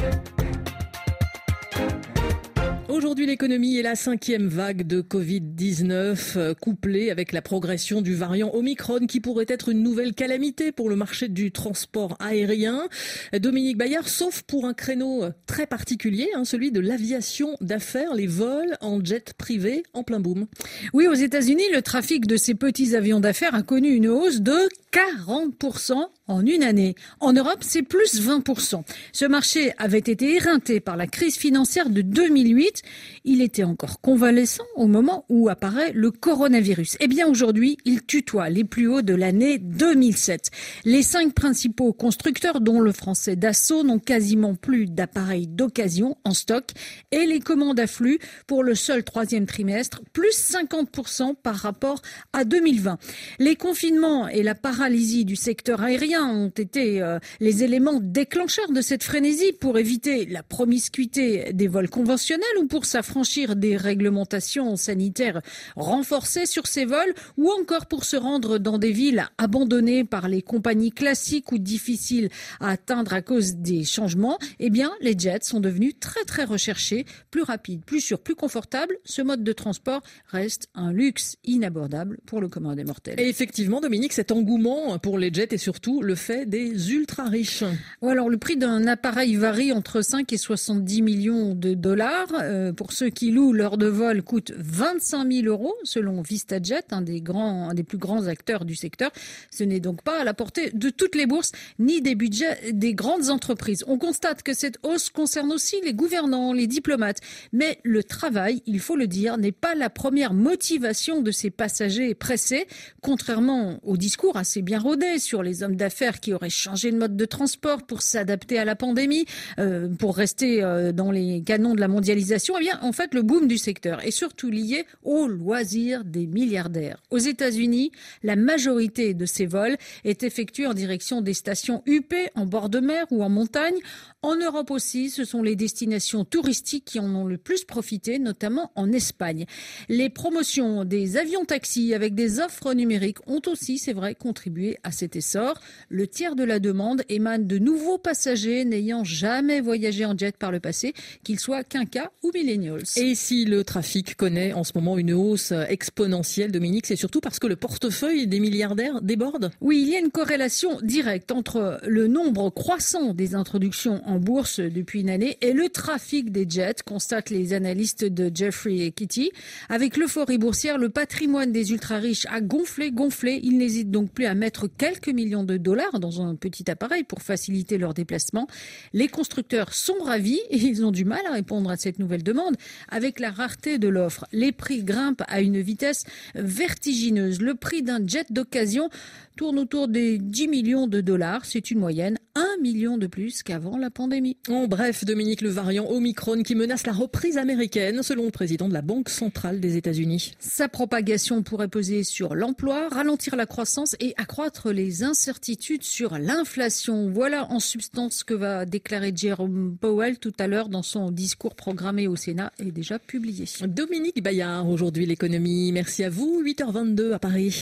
thank you Aujourd'hui, l'économie est la cinquième vague de Covid-19, euh, couplée avec la progression du variant Omicron, qui pourrait être une nouvelle calamité pour le marché du transport aérien. Dominique Bayard, sauf pour un créneau très particulier, hein, celui de l'aviation d'affaires, les vols en jet privé en plein boom. Oui, aux États-Unis, le trafic de ces petits avions d'affaires a connu une hausse de 40% en une année. En Europe, c'est plus 20%. Ce marché avait été éreinté par la crise financière de 2008. Il était encore convalescent au moment où apparaît le coronavirus. Eh bien, aujourd'hui, il tutoie les plus hauts de l'année 2007. Les cinq principaux constructeurs, dont le français Dassault, n'ont quasiment plus d'appareils d'occasion en stock et les commandes affluent pour le seul troisième trimestre, plus 50% par rapport à 2020. Les confinements et la paralysie du secteur aérien ont été euh, les éléments déclencheurs de cette frénésie pour éviter la promiscuité des vols conventionnels ou pour s'affranchir des réglementations sanitaires renforcées sur ces vols ou encore pour se rendre dans des villes abandonnées par les compagnies classiques ou difficiles à atteindre à cause des changements, eh bien, les jets sont devenus très très recherchés, plus rapides, plus sûrs, plus confortables. Ce mode de transport reste un luxe inabordable pour le commun des mortels. Et effectivement, Dominique, cet engouement pour les jets et surtout le fait des ultra riches. alors le prix d'un appareil varie entre 5 et 70 millions de dollars. Euh, pour ceux qui louent, l'heure de vol coûte 25 000 euros selon VistaJet, un des grands, des plus grands acteurs du secteur. Ce n'est donc pas à la portée de toutes les bourses ni des budgets des grandes entreprises. On constate que cette hausse concerne aussi les gouvernants, les diplomates. Mais le travail, il faut le dire, n'est pas la première motivation de ces passagers pressés, contrairement au discours assez bien rodé sur les hommes d'affaires qui aurait changé de mode de transport pour s'adapter à la pandémie, euh, pour rester euh, dans les canons de la mondialisation, en fait, le boom du secteur est surtout lié au loisir des milliardaires. Aux États-Unis, la majorité de ces vols est effectuée en direction des stations UP en bord de mer ou en montagne. En Europe aussi, ce sont les destinations touristiques qui en ont le plus profité, notamment en Espagne. Les promotions des avions taxis avec des offres numériques ont aussi, c'est vrai, contribué à cet essor. Le tiers de la demande émane de nouveaux passagers n'ayant jamais voyagé en jet par le passé, qu'ils soient quinca ou millennials. Et si le trafic connaît en ce moment une hausse exponentielle, Dominique, c'est surtout parce que le portefeuille des milliardaires déborde? Oui, il y a une corrélation directe entre le nombre croissant des introductions en bourse depuis une année et le trafic des jets, constatent les analystes de Jeffrey et Kitty. Avec l'euphorie boursière, le patrimoine des ultra-riches a gonflé, gonflé. Ils n'hésitent donc plus à mettre quelques millions de dollars dans un petit appareil pour faciliter leur déplacement. Les constructeurs sont ravis et ils ont du mal à répondre à cette nouvelle demande. Avec la rareté de l'offre, les prix grimpent à une vitesse vertigineuse. Le prix d'un jet d'occasion tourne autour des 10 millions de dollars. C'est une moyenne, 1 million de plus qu'avant la pandémie. En bref, Dominique, le variant Omicron qui menace la reprise américaine, selon le président de la Banque centrale des États-Unis. Sa propagation pourrait peser sur l'emploi, ralentir la croissance et accroître les incertitudes sur l'inflation. Voilà en substance ce que va déclarer Jerome Powell tout à l'heure dans son discours programmé au Sénat et déjà publié. Dominique Bayard, aujourd'hui l'économie. Merci à vous, 8h22 à Paris.